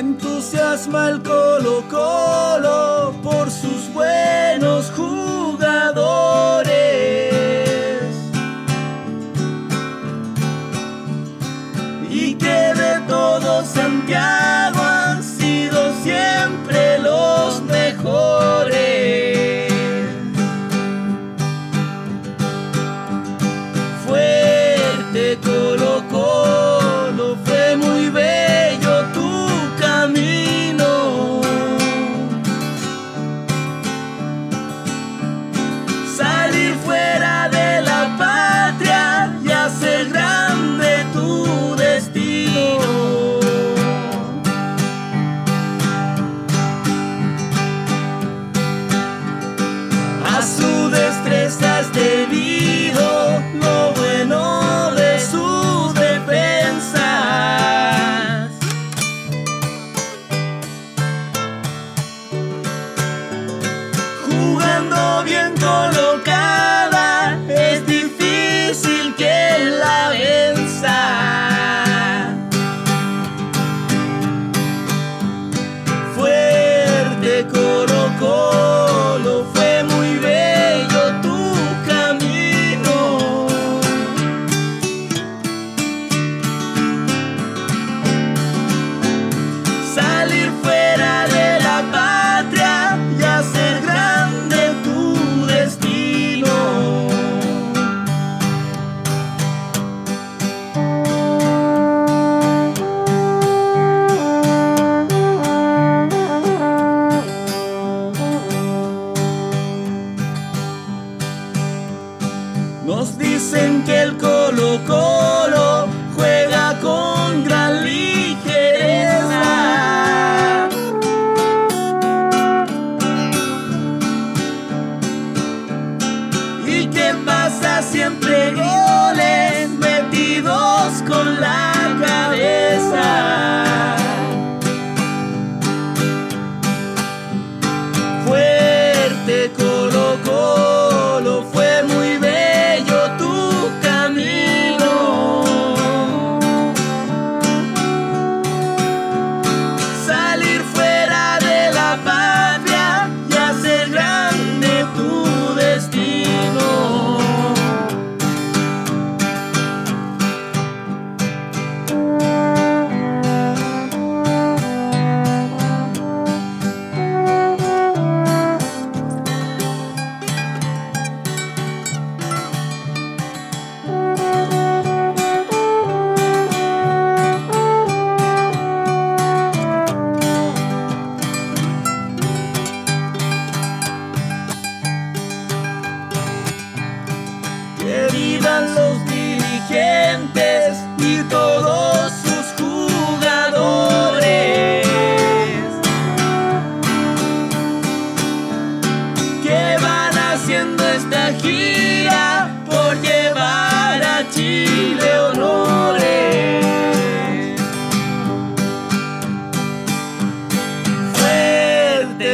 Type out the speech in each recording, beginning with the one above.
entusiasma el Colo Colo por sus buenos ando bien. pasa siempre goles metidos con la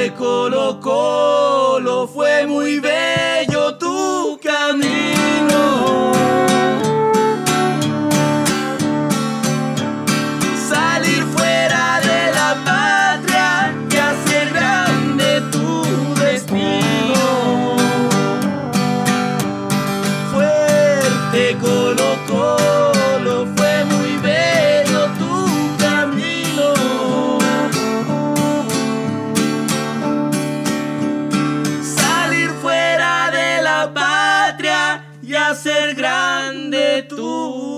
de Colo Colo fue muy bien. tú.